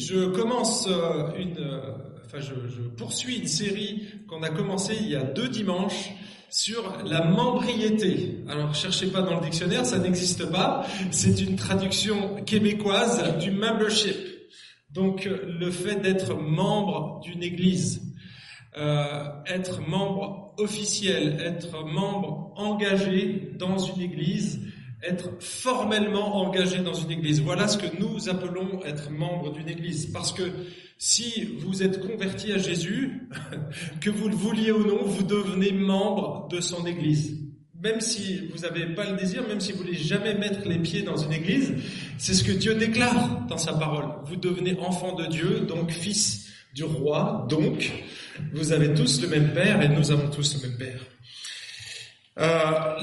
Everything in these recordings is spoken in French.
Je commence euh, une, euh, enfin je, poursuis une série qu'on a commencé il y a deux dimanches sur la membriété. Alors cherchez pas dans le dictionnaire, ça n'existe pas. C'est une traduction québécoise du membership. Donc le fait d'être membre d'une église, euh, être membre officiel, être membre engagé dans une église, être formellement engagé dans une église. Voilà ce que nous appelons être membre d'une église. Parce que si vous êtes converti à Jésus, que vous le vouliez ou non, vous devenez membre de son église. Même si vous n'avez pas le désir, même si vous voulez jamais mettre les pieds dans une église, c'est ce que Dieu déclare dans sa parole. Vous devenez enfant de Dieu, donc fils du roi, donc vous avez tous le même père et nous avons tous le même père. Euh,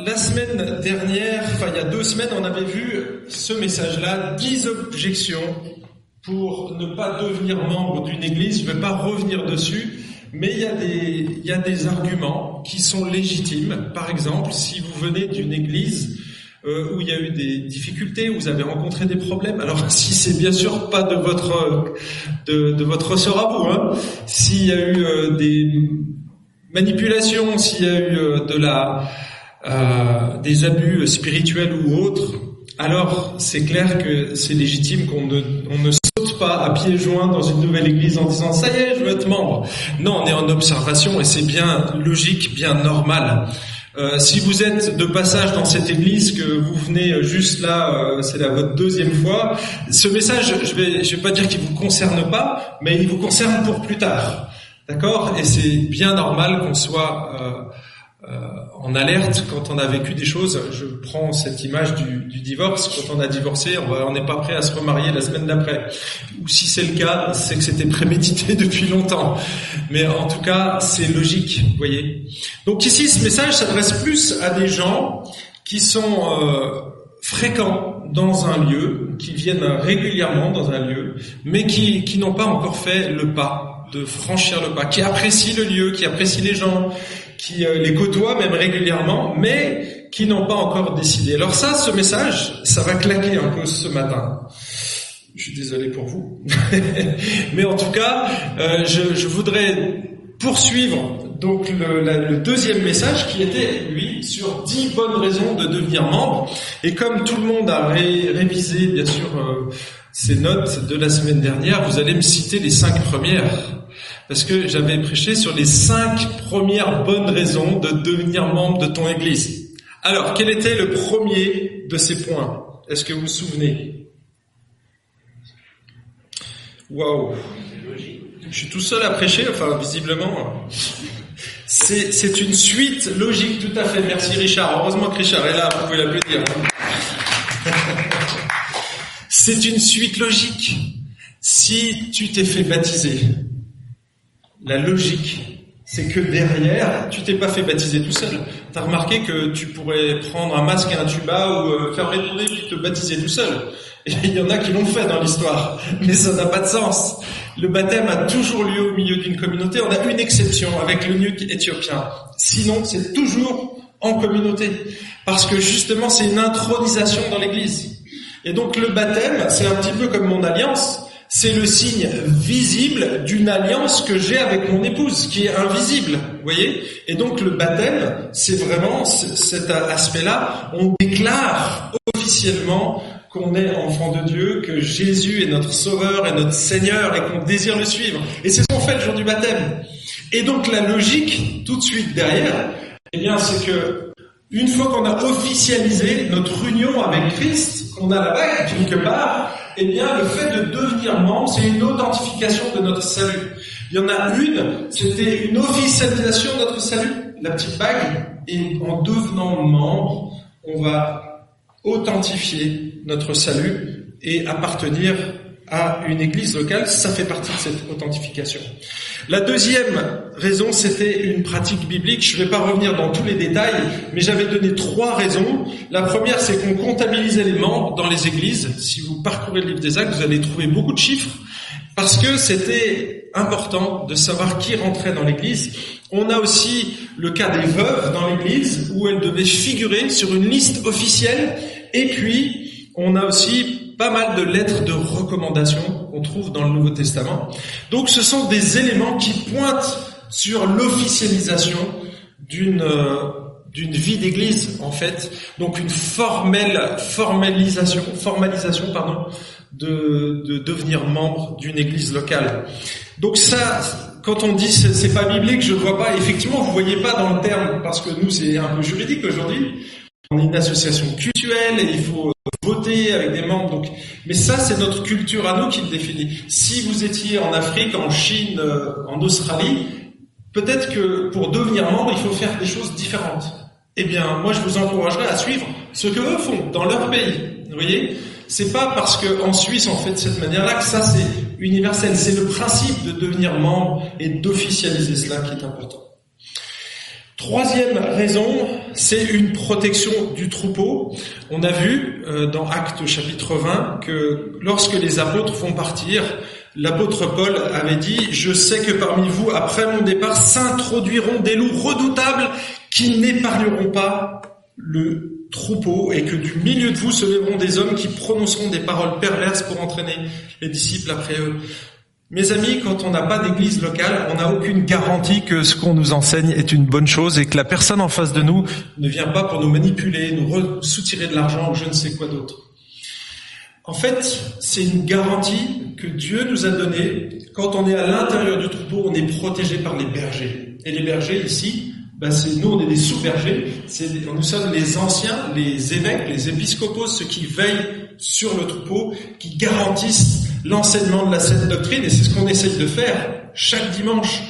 la semaine dernière, enfin il y a deux semaines, on avait vu ce message-là, 10 objections pour ne pas devenir membre d'une église. Je ne vais pas revenir dessus, mais il y, a des, y a des arguments qui sont légitimes. Par exemple, si vous venez d'une église euh, où il y a eu des difficultés, où vous avez rencontré des problèmes. Alors si c'est bien sûr pas de votre de, de votre ressort à vous, hein, s'il y a eu euh, des manipulations, s'il y a eu euh, de la euh, des abus spirituels ou autres, alors c'est clair que c'est légitime qu'on ne, on ne saute pas à pieds joints dans une nouvelle église en disant ça y est, je veux être membre. Non, on est en observation et c'est bien logique, bien normal. Euh, si vous êtes de passage dans cette église, que vous venez juste là, c'est la votre deuxième fois, ce message, je vais, je vais pas dire qu'il vous concerne pas, mais il vous concerne pour plus tard, d'accord? Et c'est bien normal qu'on soit euh, euh, en alerte quand on a vécu des choses. Je prends cette image du, du divorce. Quand on a divorcé, on n'est pas prêt à se remarier la semaine d'après. Ou si c'est le cas, c'est que c'était prémédité depuis longtemps. Mais en tout cas, c'est logique, vous voyez. Donc ici, ce message s'adresse plus à des gens qui sont euh, fréquents dans un lieu, qui viennent régulièrement dans un lieu, mais qui, qui n'ont pas encore fait le pas de franchir le pas, qui apprécient le lieu, qui apprécient les gens, qui euh, les côtoient même régulièrement, mais qui n'ont pas encore décidé. Alors ça, ce message, ça va claquer un peu ce matin. Je suis désolé pour vous. mais en tout cas, euh, je, je, voudrais poursuivre donc le, le, deuxième message qui était, lui, sur dix bonnes raisons de devenir membre. Et comme tout le monde a ré, révisé, bien sûr, euh, ces notes de la semaine dernière, vous allez me citer les cinq premières parce que j'avais prêché sur les cinq premières bonnes raisons de devenir membre de ton Église. Alors, quel était le premier de ces points? Est-ce que vous vous souvenez? Waouh Je suis tout seul à prêcher, enfin visiblement. C'est une suite logique, tout à fait. Merci Richard. Heureusement que Richard est là, vous pouvez l'applaudir. C'est une suite logique. Si tu t'es fait baptiser, la logique, c'est que derrière, tu t'es pas fait baptiser tout seul. T'as remarqué que tu pourrais prendre un masque et un tuba ou euh, faire retourner puis te baptiser tout seul. Il y en a qui l'ont fait dans l'histoire, mais ça n'a pas de sens. Le baptême a toujours lieu au milieu d'une communauté. On a une exception avec le nuque éthiopien. Sinon, c'est toujours en communauté. Parce que justement, c'est une intronisation dans l'église. Et donc le baptême, c'est un petit peu comme mon alliance c'est le signe visible d'une alliance que j'ai avec mon épouse, qui est invisible, vous voyez Et donc le baptême, c'est vraiment cet aspect-là. On déclare officiellement qu'on est enfant de Dieu, que Jésus est notre sauveur et notre Seigneur et qu'on désire le suivre. Et c'est ce qu'on fait le jour du baptême. Et donc la logique, tout de suite derrière, eh bien, c'est que une fois qu'on a officialisé notre union avec Christ, qu'on a la bague quelque part, eh bien, le fait de devenir membre, c'est une authentification de notre salut. Il y en a une, c'était une officialisation de notre salut, la petite bague, et en devenant membre, on va authentifier notre salut et appartenir à une église locale, ça fait partie de cette authentification. La deuxième raison, c'était une pratique biblique. Je ne vais pas revenir dans tous les détails, mais j'avais donné trois raisons. La première, c'est qu'on comptabilisait les membres dans les églises. Si vous parcourez le livre des actes, vous allez trouver beaucoup de chiffres, parce que c'était important de savoir qui rentrait dans l'église. On a aussi le cas des veuves dans l'église, où elles devaient figurer sur une liste officielle, et puis on a aussi pas mal de lettres de recommandation qu'on trouve dans le Nouveau Testament. Donc ce sont des éléments qui pointent sur l'officialisation d'une euh, d'une vie d'église en fait, donc une formelle formalisation formalisation pardon de, de devenir membre d'une église locale. Donc ça, quand on dit c'est pas biblique, je ne vois pas. Effectivement, vous voyez pas dans le terme parce que nous c'est un peu juridique aujourd'hui. On est une association culturelle et il faut voter avec des membres. Donc, mais ça c'est notre culture à nous qui le définit. Si vous étiez en Afrique, en Chine, euh, en Australie, peut-être que pour devenir membre, il faut faire des choses différentes. Eh bien, moi je vous encouragerais à suivre ce que eux font dans leur pays. Vous voyez? C'est pas parce qu'en Suisse on fait de cette manière-là que ça c'est universel. C'est le principe de devenir membre et d'officialiser cela qui est important. Troisième raison, c'est une protection du troupeau. On a vu euh, dans Actes chapitre 20 que lorsque les apôtres vont partir, l'apôtre Paul avait dit, je sais que parmi vous, après mon départ, s'introduiront des loups redoutables qui n'épargneront pas le troupeau et que du milieu de vous se lèveront des hommes qui prononceront des paroles perverses pour entraîner les disciples après eux. Mes amis, quand on n'a pas d'église locale, on n'a aucune garantie que ce qu'on nous enseigne est une bonne chose et que la personne en face de nous ne vient pas pour nous manipuler, nous soutirer de l'argent ou je ne sais quoi d'autre. En fait, c'est une garantie que Dieu nous a donnée. Quand on est à l'intérieur du troupeau, on est protégé par les bergers. Et les bergers ici, ben c'est nous, on est des sous-bergers. Nous sommes les anciens, les évêques, les épiscopos, ceux qui veillent sur le troupeau, qui garantissent l'enseignement de la sainte doctrine. Et c'est ce qu'on essaye de faire chaque dimanche,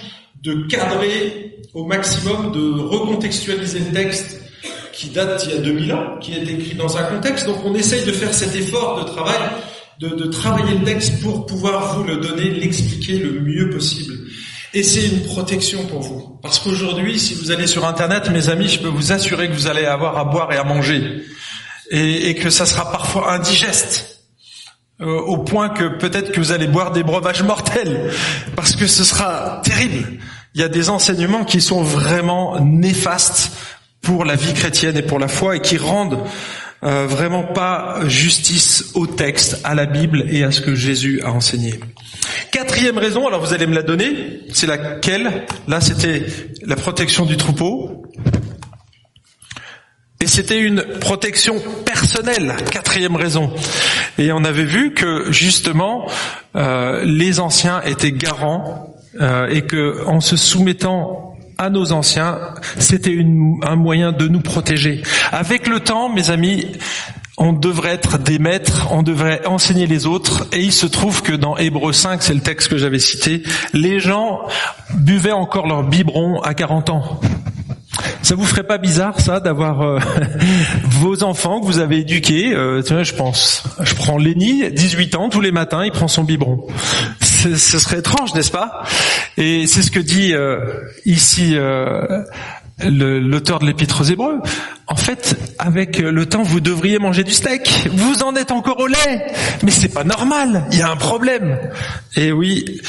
de cadrer au maximum, de recontextualiser le texte qui date il y a 2000 ans, qui est écrit dans un contexte. Donc on essaye de faire cet effort de travail, de, de travailler le texte pour pouvoir vous le donner, l'expliquer le mieux possible. Et c'est une protection pour vous. Parce qu'aujourd'hui, si vous allez sur Internet, mes amis, je peux vous assurer que vous allez avoir à boire et à manger. Et, que ça sera parfois indigeste. Euh, au point que peut-être que vous allez boire des breuvages mortels. Parce que ce sera terrible. Il y a des enseignements qui sont vraiment néfastes pour la vie chrétienne et pour la foi et qui rendent euh, vraiment pas justice au texte, à la Bible et à ce que Jésus a enseigné. Quatrième raison, alors vous allez me la donner, c'est laquelle? Là, c'était la protection du troupeau. Et c'était une protection personnelle, quatrième raison. Et on avait vu que justement, euh, les anciens étaient garants euh, et que en se soumettant à nos anciens, c'était un moyen de nous protéger. Avec le temps, mes amis, on devrait être des maîtres, on devrait enseigner les autres, et il se trouve que dans Hébreu 5, c'est le texte que j'avais cité, les gens buvaient encore leur biberon à 40 ans. Ça vous ferait pas bizarre ça d'avoir euh, vos enfants que vous avez éduqués euh, tu vois, je pense. Je prends Lenny, 18 ans, tous les matins, il prend son biberon. Ce serait étrange, n'est-ce pas? Et c'est ce que dit euh, ici l'auteur de l'épître aux Hébreux. En fait, avec le temps, vous devriez manger du steak. Vous en êtes encore au lait. Mais c'est pas normal. Il y a un problème. Et oui,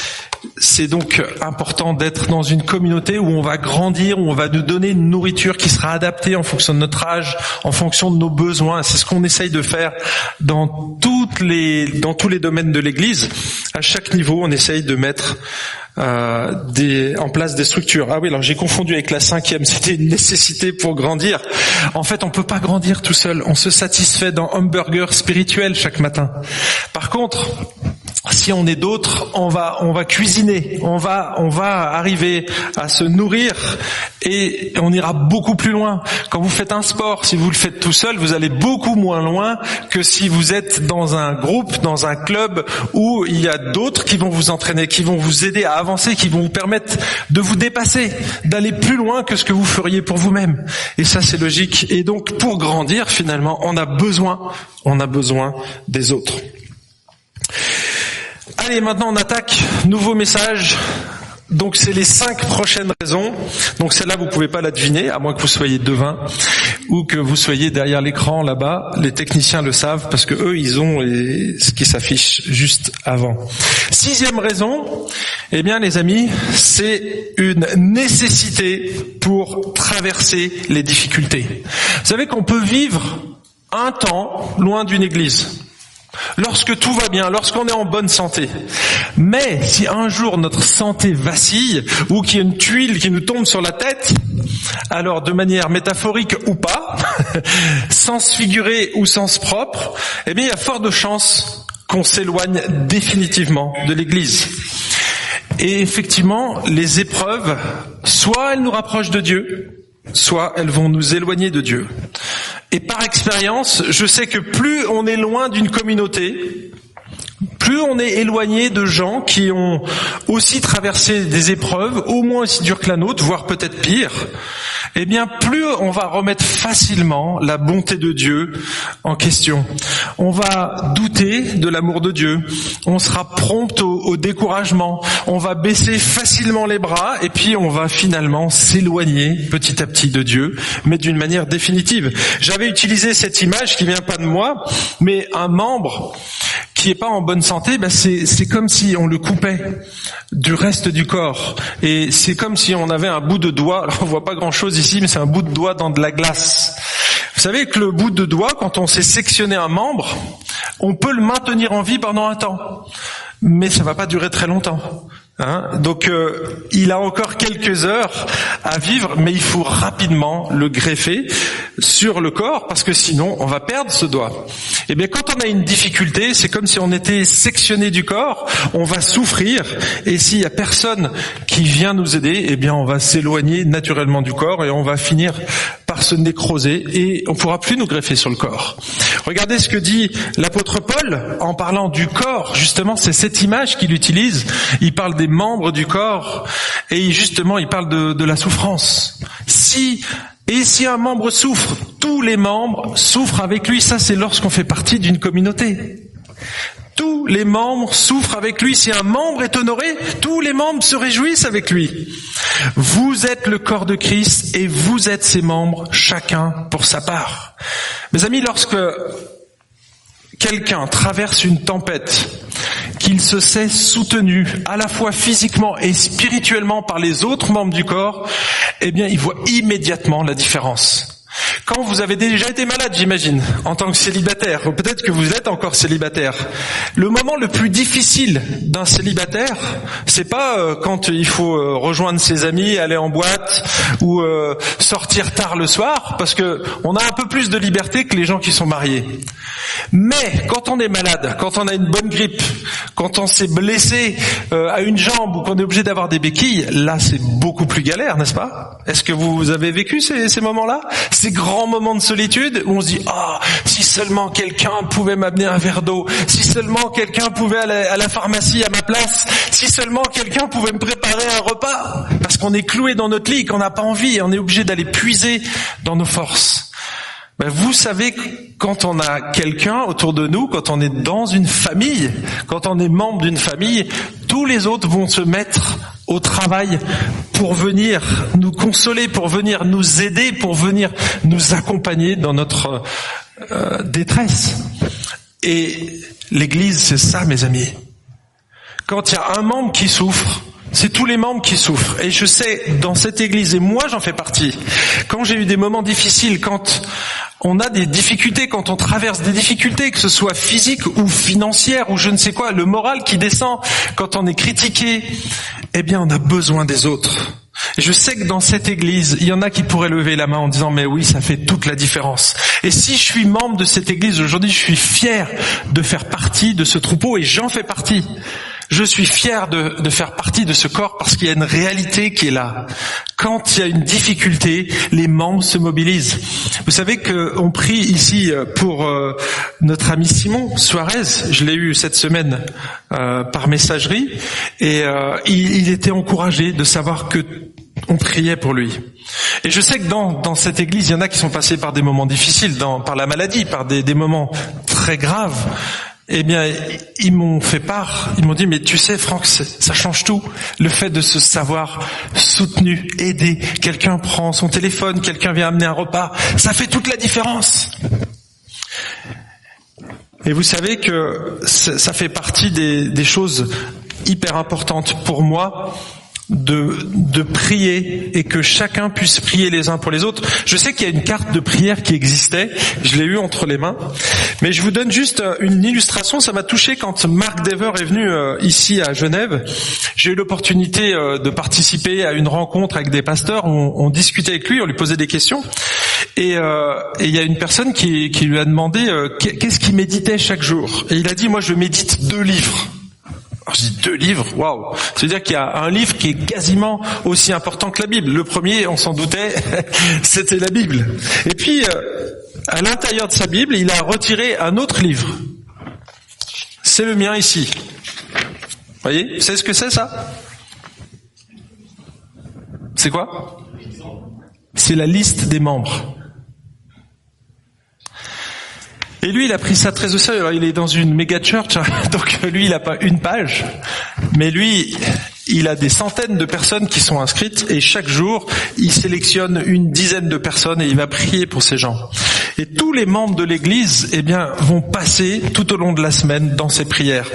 c'est donc important d'être dans une communauté où on va grandir, où on va nous donner une nourriture qui sera adaptée en fonction de notre âge, en fonction de nos besoins. C'est ce qu'on essaye de faire dans toutes les, dans tous les domaines de l'Église. À chaque niveau, on essaye de mettre euh, des, en place des structures. Ah oui, alors j'ai confondu avec la cinquième, c'était une nécessité pour grandir. En fait, on peut pas grandir tout seul. On se satisfait d'un hamburger spirituel chaque matin. Par contre, si on est d'autres, on va, on va cuisiner, on va, on va arriver à se nourrir et on ira beaucoup plus loin. Quand vous faites un sport, si vous le faites tout seul, vous allez beaucoup moins loin que si vous êtes dans un groupe, dans un club où il y a d'autres qui vont vous entraîner, qui vont vous aider à avancer, qui vont vous permettre de vous dépasser, d'aller plus loin que ce que vous feriez pour vous-même. Et ça, c'est logique. Et donc, pour grandir, finalement, on a besoin, on a besoin des autres. Allez, maintenant on attaque. Nouveau message. Donc c'est les cinq prochaines raisons. Donc celle-là vous pouvez pas la deviner, à moins que vous soyez devin ou que vous soyez derrière l'écran là-bas. Les techniciens le savent parce que eux ils ont ce qui s'affiche juste avant. Sixième raison, eh bien les amis, c'est une nécessité pour traverser les difficultés. Vous savez qu'on peut vivre un temps loin d'une église. Lorsque tout va bien, lorsqu'on est en bonne santé. Mais si un jour notre santé vacille ou qu'il y a une tuile qui nous tombe sur la tête, alors de manière métaphorique ou pas, sens figuré ou sens propre, eh bien il y a fort de chances qu'on s'éloigne définitivement de l'Église. Et effectivement, les épreuves, soit elles nous rapprochent de Dieu, soit elles vont nous éloigner de Dieu. Et par expérience, je sais que plus on est loin d'une communauté, plus on est éloigné de gens qui ont aussi traversé des épreuves, au moins aussi dures que la nôtre, voire peut-être pire, eh bien plus on va remettre facilement la bonté de Dieu en question. On va douter de l'amour de Dieu, on sera prompt au, au, découragement, on va baisser facilement les bras et puis on va finalement s'éloigner petit à petit de Dieu, mais d'une manière définitive. J'avais utilisé cette image qui vient pas de moi, mais un membre qui est pas en bonne santé, ben c'est, comme si on le coupait du reste du corps. Et c'est comme si on avait un bout de doigt, alors on voit pas grand chose ici, mais c'est un bout de doigt dans de la glace. Vous savez que le bout de doigt, quand on sait sectionner un membre, on peut le maintenir en vie pendant un temps. Mais ça va pas durer très longtemps. Hein? Donc euh, il a encore quelques heures à vivre, mais il faut rapidement le greffer sur le corps parce que sinon on va perdre ce doigt. Et bien quand on a une difficulté, c'est comme si on était sectionné du corps, on va souffrir et s'il y a personne qui vient nous aider, eh bien on va s'éloigner naturellement du corps et on va finir par se nécroser et on pourra plus nous greffer sur le corps. Regardez ce que dit l'apôtre Paul en parlant du corps. Justement, c'est cette image qu'il utilise. Il parle des membres du corps et justement, il parle de, de la souffrance. Si et si un membre souffre, tous les membres souffrent avec lui. Ça, c'est lorsqu'on fait partie d'une communauté. Tous les membres souffrent avec lui. Si un membre est honoré, tous les membres se réjouissent avec lui. Vous êtes le corps de Christ et vous êtes ses membres, chacun pour sa part. Mes amis, lorsque quelqu'un traverse une tempête, qu'il se sait soutenu à la fois physiquement et spirituellement par les autres membres du corps, eh bien, il voit immédiatement la différence. Quand vous avez déjà été malade, j'imagine, en tant que célibataire, ou peut-être que vous êtes encore célibataire, le moment le plus difficile d'un célibataire, c'est pas euh, quand il faut euh, rejoindre ses amis, aller en boîte ou euh, sortir tard le soir, parce que on a un peu plus de liberté que les gens qui sont mariés. Mais quand on est malade, quand on a une bonne grippe, quand on s'est blessé à une jambe ou qu'on est obligé d'avoir des béquilles, là c'est beaucoup plus galère, n'est-ce pas? Est-ce que vous avez vécu ces, ces moments-là? Grands moments de solitude où on se dit ah si seulement quelqu'un pouvait m'amener un verre d'eau, si seulement quelqu'un pouvait aller à la pharmacie à ma place, si seulement quelqu'un pouvait me préparer un repas, parce qu'on est cloué dans notre lit, qu'on n'a pas envie, on est obligé d'aller puiser dans nos forces. Ben vous savez, quand on a quelqu'un autour de nous, quand on est dans une famille, quand on est membre d'une famille, tous les autres vont se mettre au travail pour venir nous consoler, pour venir nous aider, pour venir nous accompagner dans notre euh, détresse. Et l'Église, c'est ça, mes amis. Quand il y a un membre qui souffre, c'est tous les membres qui souffrent. Et je sais, dans cette église, et moi j'en fais partie, quand j'ai eu des moments difficiles, quand on a des difficultés, quand on traverse des difficultés, que ce soit physiques ou financières ou je ne sais quoi, le moral qui descend, quand on est critiqué, eh bien on a besoin des autres. Et je sais que dans cette église, il y en a qui pourraient lever la main en disant mais oui, ça fait toute la différence. Et si je suis membre de cette église aujourd'hui, je suis fier de faire partie de ce troupeau et j'en fais partie. Je suis fier de, faire partie de ce corps parce qu'il y a une réalité qui est là. Quand il y a une difficulté, les membres se mobilisent. Vous savez qu'on prie ici pour euh, notre ami Simon Suarez. Je l'ai eu cette semaine euh, par messagerie et euh, il, était encouragé de savoir que on priait pour lui. Et je sais que dans, cette église, il y en a qui sont passés par des moments difficiles, par la maladie, par des moments très graves eh bien, ils m'ont fait part, ils m'ont dit, mais tu sais, Franck, ça change tout. Le fait de se savoir soutenu, aidé, quelqu'un prend son téléphone, quelqu'un vient amener un repas, ça fait toute la différence. Et vous savez que ça fait partie des, choses hyper importantes pour moi de, de prier et que chacun puisse prier les uns pour les autres. Je sais qu'il y a une carte de prière qui existait, je l'ai eu entre les mains, mais je vous donne juste une illustration. Ça m'a touché quand Marc Dever est venu euh, ici à Genève. J'ai eu l'opportunité euh, de participer à une rencontre avec des pasteurs. On, discutait avec lui, on lui posait des questions, et, euh, il y a une personne qui lui a demandé qu'est-ce qu'il méditait chaque jour? Et il a dit moi je médite deux livres. Je dis deux livres, waouh C'est-à-dire qu'il y a un livre qui est quasiment aussi important que la Bible. Le premier, on s'en doutait, c'était la Bible. Et puis, euh, à l'intérieur de sa Bible, il a retiré un autre livre. C'est le mien ici. Vous voyez? Vous savez ce que c'est ça? C'est quoi? C'est la liste des membres. Et lui, il a pris ça très au sérieux. Alors, il est dans une méga church, hein. donc lui, il n'a pas une page, mais lui, il a des centaines de personnes qui sont inscrites et chaque jour, il sélectionne une dizaine de personnes et il va prier pour ces gens. Et tous les membres de l'Église, eh bien, vont passer tout au long de la semaine dans ces prières.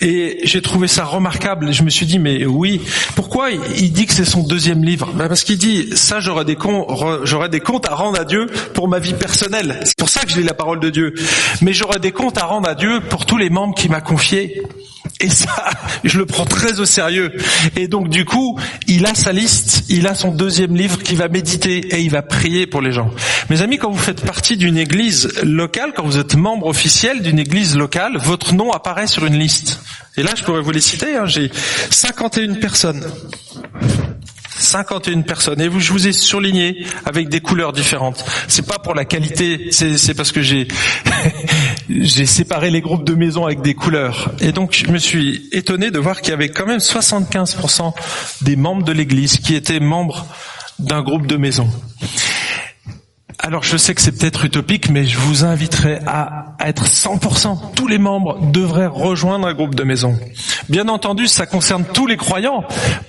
Et j'ai trouvé ça remarquable. je me suis dit, mais oui, pourquoi il dit que c'est son deuxième livre? Ben Parce qu'il dit, ça, j'aurai des, comptes à rendre à Dieu pour ma vie personnelle. C'est pour ça que je lis la parole de Dieu. Mais j'aurai des comptes à rendre à Dieu pour tous les membres qui m'a confiés. Et ça, je le prends très au sérieux. Et donc du coup, il a sa liste, il a son deuxième livre qu'il va méditer et il va prier pour les gens. Mes amis, quand vous faites partie d'une église locale, quand vous êtes membre officiel d'une église locale, votre nom apparaît sur une liste. Et là, je pourrais vous les citer, hein, j'ai 51 personnes. 51 personnes. Et vous, je vous ai surligné avec des couleurs différentes. C'est pas pour la qualité, c'est parce que j'ai séparé les groupes de maisons avec des couleurs. Et donc, je me suis étonné de voir qu'il y avait quand même 75% des membres de l'Église qui étaient membres d'un groupe de maison. Alors je sais que c'est peut-être utopique, mais je vous inviterai à, être 100%. Tous les membres devraient rejoindre un groupe de maison. Bien entendu, ça concerne tous les croyants,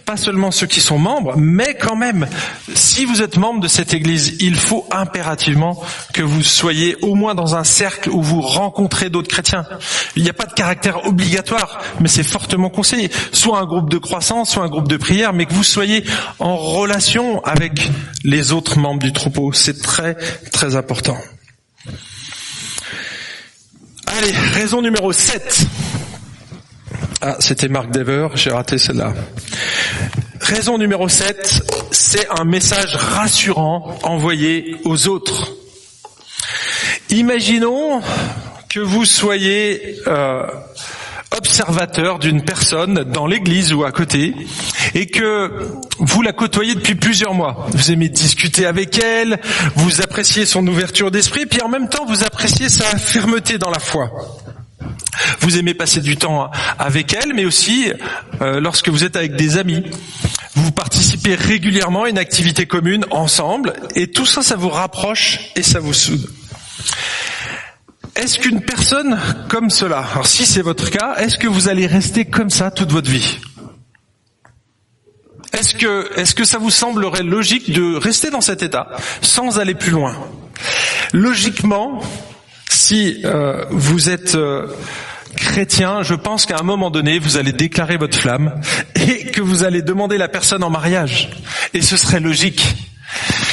pas seulement ceux qui sont membres, mais quand même, si vous êtes membre de cette église, il faut impérativement que vous soyez au moins dans un cercle où vous rencontrez d'autres chrétiens. Il n'y a pas de caractère obligatoire, mais c'est fortement conseillé. Soit un groupe de croissance, soit un groupe de prière, mais que vous soyez en relation avec les autres membres du troupeau. C'est très très important. Allez, raison numéro 7. Ah, c'était Marc Dever, j'ai raté celle-là. Raison numéro 7, c'est un message rassurant envoyé aux autres. Imaginons que vous soyez euh, observateur d'une personne dans l'église ou à côté et que vous la côtoyez depuis plusieurs mois. Vous aimez discuter avec elle, vous appréciez son ouverture d'esprit, puis en même temps vous appréciez sa fermeté dans la foi. Vous aimez passer du temps avec elle, mais aussi euh, lorsque vous êtes avec des amis. Vous participez régulièrement à une activité commune ensemble, et tout ça, ça vous rapproche et ça vous soude. Est-ce qu'une personne comme cela, alors si c'est votre cas, est-ce que vous allez rester comme ça toute votre vie? Est-ce que, est-ce que ça vous semblerait logique de rester dans cet état sans aller plus loin? Logiquement, si euh, vous êtes euh, chrétien, je pense qu'à un moment donné, vous allez déclarer votre flamme et que vous allez demander la personne en mariage. Et ce serait logique.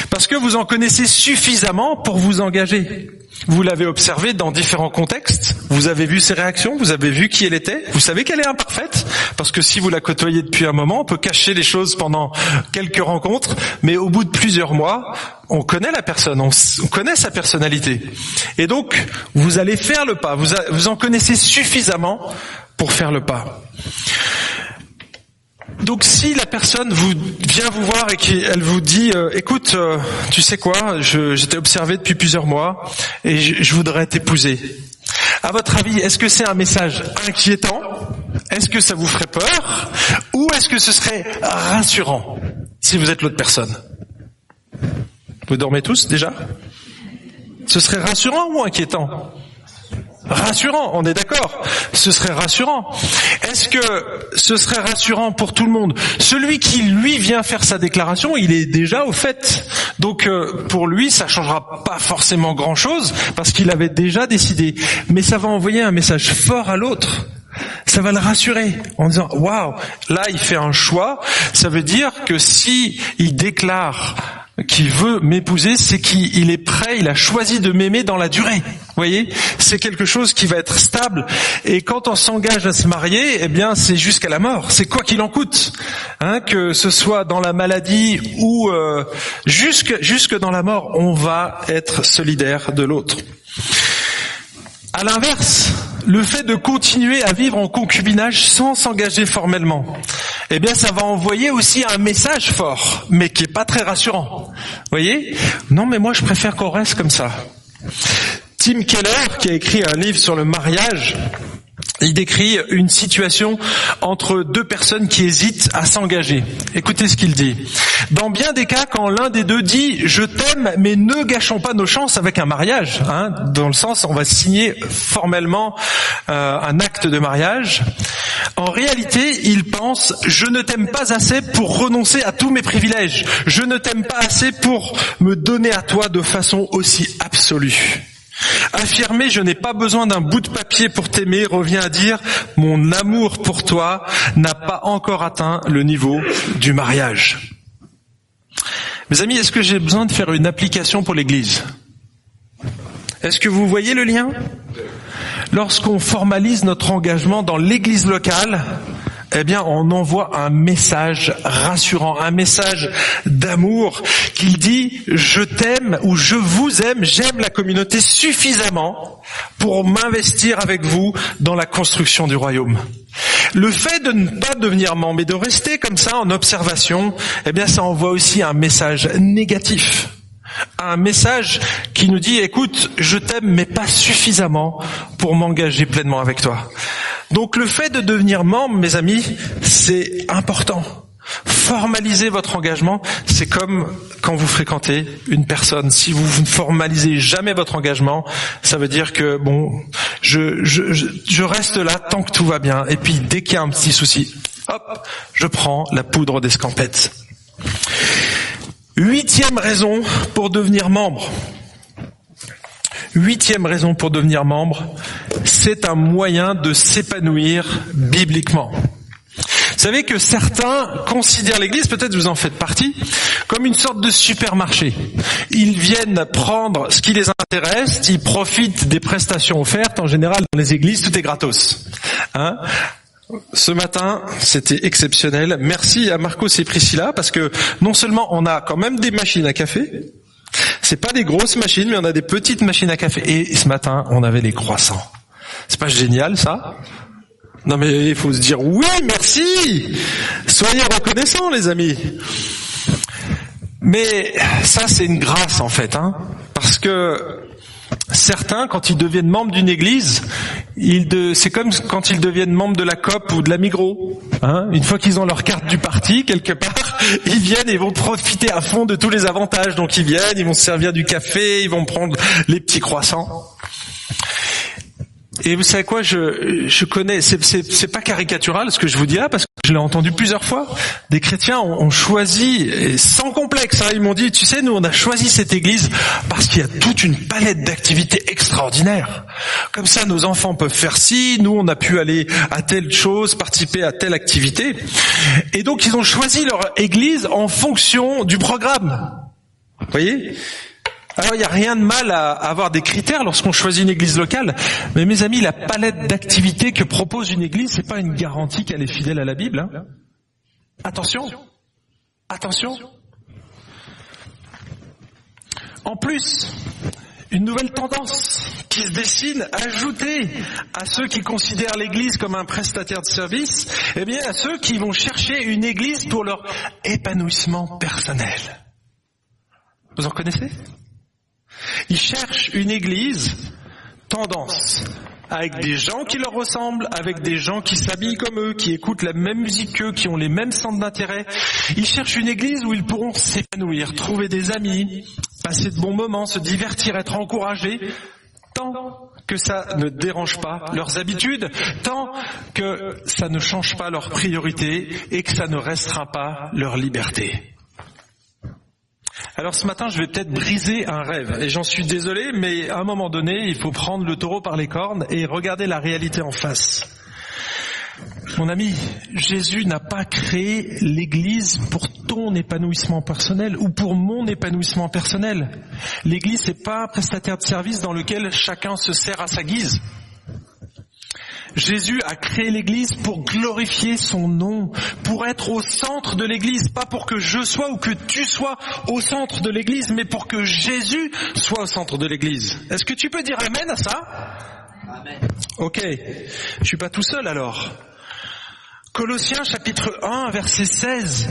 Parce que vous en connaissez suffisamment pour vous engager. Vous l'avez observé dans différents contextes. Vous avez vu ses réactions. Vous avez vu qui elle était. Vous savez qu'elle est imparfaite. Parce que si vous la côtoyez depuis un moment, on peut cacher les choses pendant quelques rencontres. Mais au bout de plusieurs mois, on connaît la personne. On, connaît sa personnalité. Et donc, vous allez faire le pas. Vous, vous en connaissez suffisamment pour faire le pas. Donc si la personne vient vous voir et qu'elle vous dit euh, écoute euh, tu sais quoi j'étais observé depuis plusieurs mois et je, voudrais t'épouser. À votre avis est-ce que c'est un message inquiétant? Est-ce que ça vous ferait peur? Ou est-ce que ce serait rassurant si vous êtes l'autre personne? Vous dormez tous déjà? Ce serait rassurant ou inquiétant? Rassurant, on est d'accord. Ce serait rassurant. Est-ce que ce serait rassurant pour tout le monde? Celui qui lui vient faire sa déclaration, il est déjà au fait. Donc euh, pour lui, ça changera pas forcément grand-chose parce qu'il avait déjà décidé. Mais ça va envoyer un message fort à l'autre. Ça va le rassurer en disant waouh, là il fait un choix. Ça veut dire que si il déclare qui veut m'épouser, c'est qu'il est prêt, il a choisi de m'aimer dans la durée. Vous voyez, c'est quelque chose qui va être stable. Et quand on s'engage à se marier, eh bien, c'est jusqu'à la mort. C'est quoi qu'il en coûte, hein, que ce soit dans la maladie ou euh, jusque jusque dans la mort, on va être solidaire de l'autre. À l'inverse, le fait de continuer à vivre en concubinage sans s'engager formellement, eh bien ça va envoyer aussi un message fort, mais qui est pas très rassurant. Vous voyez? Non mais moi je préfère qu'on reste comme ça. Tim Keller, qui a écrit un livre sur le mariage, il décrit une situation entre deux personnes qui hésitent à s'engager. Écoutez ce qu'il dit. Dans bien des cas, quand l'un des deux dit ⁇ je t'aime, mais ne gâchons pas nos chances avec un mariage hein, dans le sens on va signer formellement euh, un acte de mariage, en réalité il pense ⁇ je ne t'aime pas assez pour renoncer à tous mes privilèges, je ne t'aime pas assez pour me donner à toi de façon aussi absolue. Affirmer je n'ai pas besoin d'un bout de papier pour t'aimer revient à dire mon amour pour toi n'a pas encore atteint le niveau du mariage. Mes amis, est-ce que j'ai besoin de faire une application pour l'Église? Est-ce que vous voyez le lien? Lorsqu'on formalise notre engagement dans l'Église locale, eh bien, on envoie un message rassurant, un message d'amour qui dit je t'aime ou je vous aime, j'aime la communauté suffisamment pour m'investir avec vous dans la construction du royaume. Le fait de ne pas devenir membre et de rester comme ça en observation, eh bien, ça envoie aussi un message négatif. Un message qui nous dit, écoute, je t'aime, mais pas suffisamment pour m'engager pleinement avec toi. Donc le fait de devenir membre, mes amis, c'est important. Formaliser votre engagement, c'est comme quand vous fréquentez une personne. Si vous ne formalisez jamais votre engagement, ça veut dire que bon, je, reste là tant que tout va bien. Et puis dès qu'il y a un petit souci, hop, je prends la poudre d'escampette. Huitième raison pour devenir membre. Huitième raison pour devenir membre, c'est un moyen de s'épanouir bibliquement. Vous savez que certains considèrent l'Église, peut-être vous en faites partie, comme une sorte de supermarché. Ils viennent prendre ce qui les intéresse, ils profitent des prestations offertes. En général, dans les églises, tout est gratos. Hein ce matin, c'était exceptionnel. Merci à Marcos et Priscilla parce que non seulement on a quand même des machines à café, c'est pas des grosses machines, mais on a des petites machines à café. Et ce matin, on avait les croissants. C'est pas génial, ça? Non, mais il faut se dire oui, merci. Soyez reconnaissants, les amis. Mais ça, c'est une grâce en fait, hein, parce que certains, quand ils deviennent membres d'une église, c'est comme quand ils deviennent membres de la COP ou de la Migros. Hein. Une fois qu'ils ont leur carte du parti, quelque part, ils viennent et vont profiter à fond de tous les avantages. Donc ils viennent, ils vont se servir du café, ils vont prendre les petits croissants. Et vous savez quoi, je, je connais, c'est pas caricatural ce que je vous dis là, parce que je l'ai entendu plusieurs fois. Des chrétiens ont, choisi, sans complexe, hein, ils m'ont dit, tu sais, nous on a choisi cette église parce qu'il y a toute une palette d'activités extraordinaires. Comme ça, nos enfants peuvent faire ci, nous on a pu aller à telle chose, participer à telle activité. Et donc ils ont choisi leur église en fonction du programme. Vous voyez? Alors il n'y a rien de mal à avoir des critères lorsqu'on choisit une église locale, mais mes amis, la palette d'activités que propose une église, c'est pas une garantie qu'elle est fidèle à la Bible. Hein. Attention, attention. En plus, une nouvelle tendance qui se dessine, ajoutée à ceux qui considèrent l'Église comme un prestataire de service, eh bien à ceux qui vont chercher une Église pour leur épanouissement personnel. Vous en connaissez? Ils cherchent une église tendance avec des gens qui leur ressemblent, avec des gens qui s'habillent comme eux, qui écoutent la même musique qu'eux, qui ont les mêmes centres d'intérêt. Ils cherchent une église où ils pourront s'épanouir, trouver des amis, passer de bons moments, se divertir, être encouragés, tant que ça ne dérange pas leurs habitudes, tant que ça ne change pas leurs priorités et que ça ne restera pas leur liberté. Alors ce matin, je vais peut-être briser un rêve, et j'en suis désolé, mais à un moment donné, il faut prendre le taureau par les cornes et regarder la réalité en face. Mon ami, Jésus n'a pas créé l'Église pour ton épanouissement personnel ou pour mon épanouissement personnel. L'Église, c'est pas un prestataire de service dans lequel chacun se sert à sa guise. Jésus a créé l'Église pour glorifier son nom, pour être au centre de l'Église, pas pour que je sois ou que tu sois au centre de l'Église, mais pour que Jésus soit au centre de l'Église. Est-ce que tu peux dire Amen à ça Amen. Ok, je suis pas tout seul alors. Colossiens chapitre 1 verset 16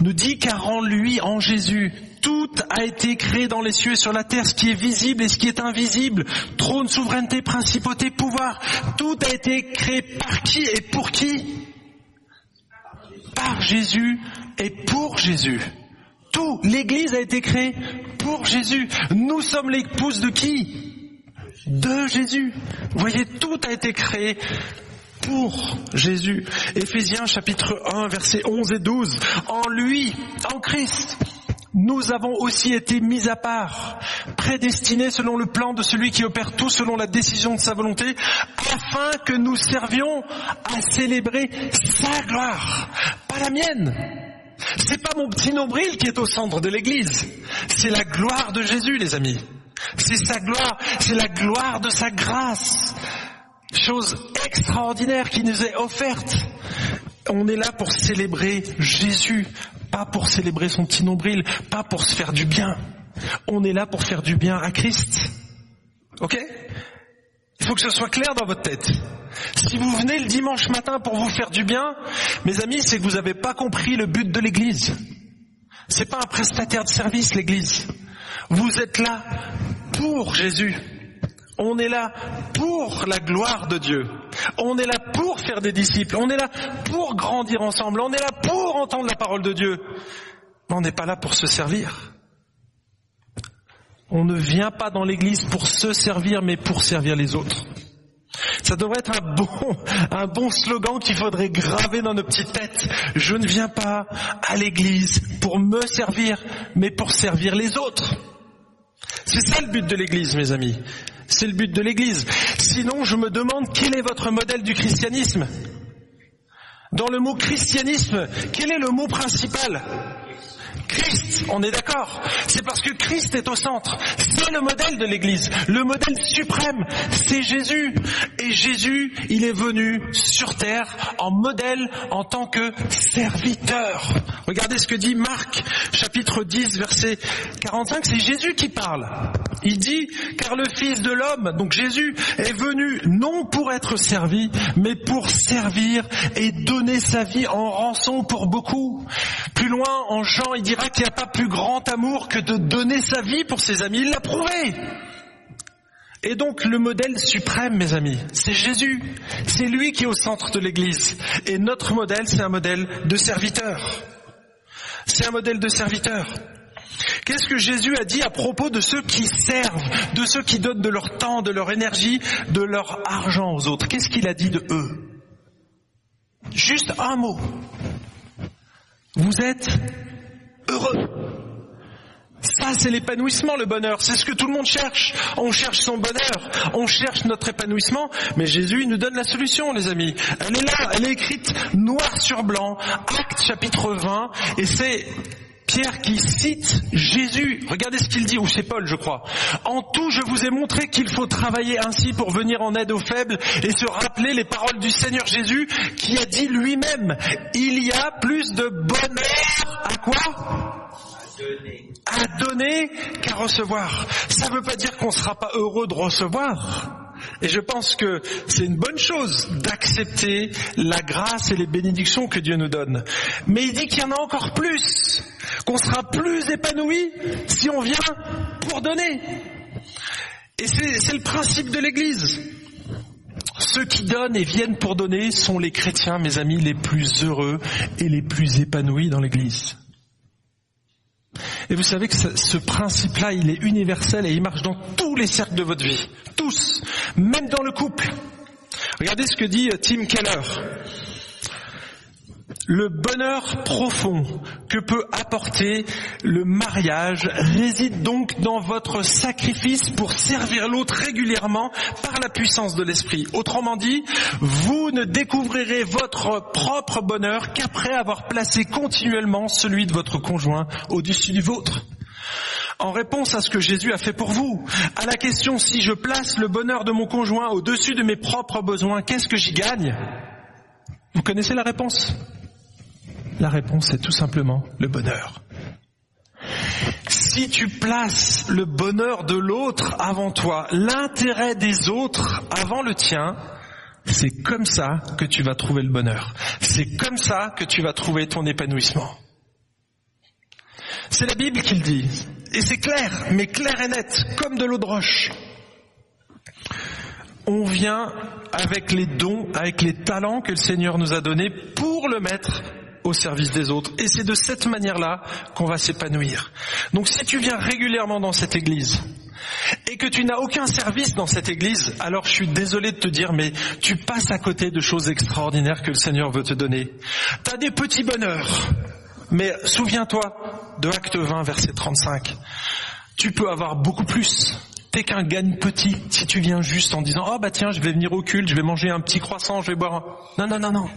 nous dit car en lui, en Jésus, tout a été créé dans les cieux et sur la terre, ce qui est visible et ce qui est invisible, trône, souveraineté, principauté, pouvoir, tout a été créé par qui et pour qui? Par Jésus et pour Jésus. Tout, l'Église a été créée pour Jésus. Nous sommes l'épouse de qui? De Jésus. Vous voyez, tout a été créé pour Jésus. Éphésiens chapitre 1 versets 11 et 12. En lui, en Christ, nous avons aussi été mis à part, prédestinés selon le plan de celui qui opère tout selon la décision de sa volonté, afin que nous servions à célébrer sa gloire, pas la mienne. C'est pas mon petit nombril qui est au centre de l'église. C'est la gloire de Jésus, les amis. C'est sa gloire, c'est la gloire de sa grâce. Chose extraordinaire qui nous est offerte. On est là pour célébrer Jésus, pas pour célébrer son petit nombril, pas pour se faire du bien. On est là pour faire du bien à Christ. Ok? Il faut que ce soit clair dans votre tête. Si vous venez le dimanche matin pour vous faire du bien, mes amis, c'est que vous n'avez pas compris le but de l'Église. C'est pas un prestataire de service, l'Église. Vous êtes là pour Jésus. On est là pour la gloire de Dieu. On est là pour faire des disciples. On est là pour grandir ensemble. On est là pour entendre la parole de Dieu. Mais on n'est pas là pour se servir. On ne vient pas dans l'église pour se servir, mais pour servir les autres. Ça devrait être un bon, slogan qu'il faudrait graver dans nos petites têtes. Je ne viens pas à l'église pour me servir, mais pour servir les autres. C'est ça le but de l'église, mes amis. C'est le but de l'Église. Sinon, je me demande quel est votre modèle du christianisme. Dans le mot christianisme, quel est le mot principal? Christ, on est d'accord. C'est parce que Christ est au centre. C'est le modèle de l'Église. Le modèle suprême, c'est Jésus. Et Jésus, il est venu sur terre en modèle en tant que serviteur. Regardez ce que dit Marc, chapitre 10, verset 45. C'est Jésus qui parle. Il dit, car le Fils de l'homme, donc Jésus, est venu non pour être servi, mais pour servir et donner sa vie en rançon pour beaucoup. Plus loin, en Jean, il dira qu'il n'y a pas plus grand amour que de donner sa vie pour ses amis. Il l'a prouvé. Et donc le modèle suprême, mes amis, c'est Jésus. C'est lui qui est au centre de l'Église. Et notre modèle, c'est un modèle de serviteur. C'est un modèle de serviteur. Qu'est-ce que Jésus a dit à propos de ceux qui servent, de ceux qui donnent de leur temps, de leur énergie, de leur argent aux autres? Qu'est-ce qu'il a dit de eux? Juste un mot. Vous êtes Ça, c'est l'épanouissement, le bonheur. C'est ce que tout le monde cherche. On cherche son bonheur. On cherche notre épanouissement. Mais Jésus, nous donne la solution, les amis. Elle est là. Elle est écrite noir sur blanc. Acte chapitre 20. Et c'est Pierre qui cite Jésus. Regardez ce qu'il dit, ou c'est Paul, je crois. En tout, je vous ai montré qu'il faut travailler ainsi pour venir en aide aux faibles et se rappeler les paroles du Seigneur Jésus qui a dit lui-même, il y a plus de bonheur à quoi? À donner qu'à recevoir. Ça ne veut pas dire qu'on ne sera pas heureux de recevoir. Et je pense que c'est une bonne chose d'accepter la grâce et les bénédictions que Dieu nous donne. Mais il dit qu'il y en a encore plus, qu'on sera plus épanoui si on vient pour donner. Et c'est le principe de l'Église. Ceux qui donnent et viennent pour donner sont les chrétiens, mes amis, les plus heureux et les plus épanouis dans l'Église. Et vous savez que ce, principe-là, il est universel et il marche dans tous les cercles de votre vie. Tous. Même dans le couple. Regardez ce que dit euh, Tim Keller. Le bonheur profond que peut apporter le mariage réside donc dans votre sacrifice pour servir l'autre régulièrement par la puissance de l'esprit. Autrement dit, vous ne découvrirez votre propre bonheur qu'après avoir placé continuellement celui de votre conjoint au-dessus du vôtre en réponse à ce que Jésus a fait pour vous. À la question si je place le bonheur de mon conjoint au-dessus de mes propres besoins, qu'est-ce que j'y gagne? Vous connaissez la réponse? La réponse est tout simplement le bonheur. Si tu places le bonheur de l'autre avant toi, l'intérêt des autres avant le tien, c'est comme ça que tu vas trouver le bonheur. C'est comme ça que tu vas trouver ton épanouissement. C'est la Bible qui le dit. Et c'est clair, mais clair et net, comme de l'eau de roche. On vient avec les dons, avec les talents que le Seigneur nous a donnés pour le mettre au service des autres. Et c'est de cette manière-là qu'on va s'épanouir. Donc si tu viens régulièrement dans cette église, et que tu n'as aucun service dans cette église, alors je suis désolé de te dire, mais tu passes à côté de choses extraordinaires que le Seigneur veut te donner. Tu as des petits bonheurs, mais souviens-toi de Acte 20, verset 35. Tu peux avoir beaucoup plus. T'es qu'un gagne petit si tu viens juste en disant, oh bah tiens, je vais venir au culte, je vais manger un petit croissant, je vais boire un... Non, non, non, non.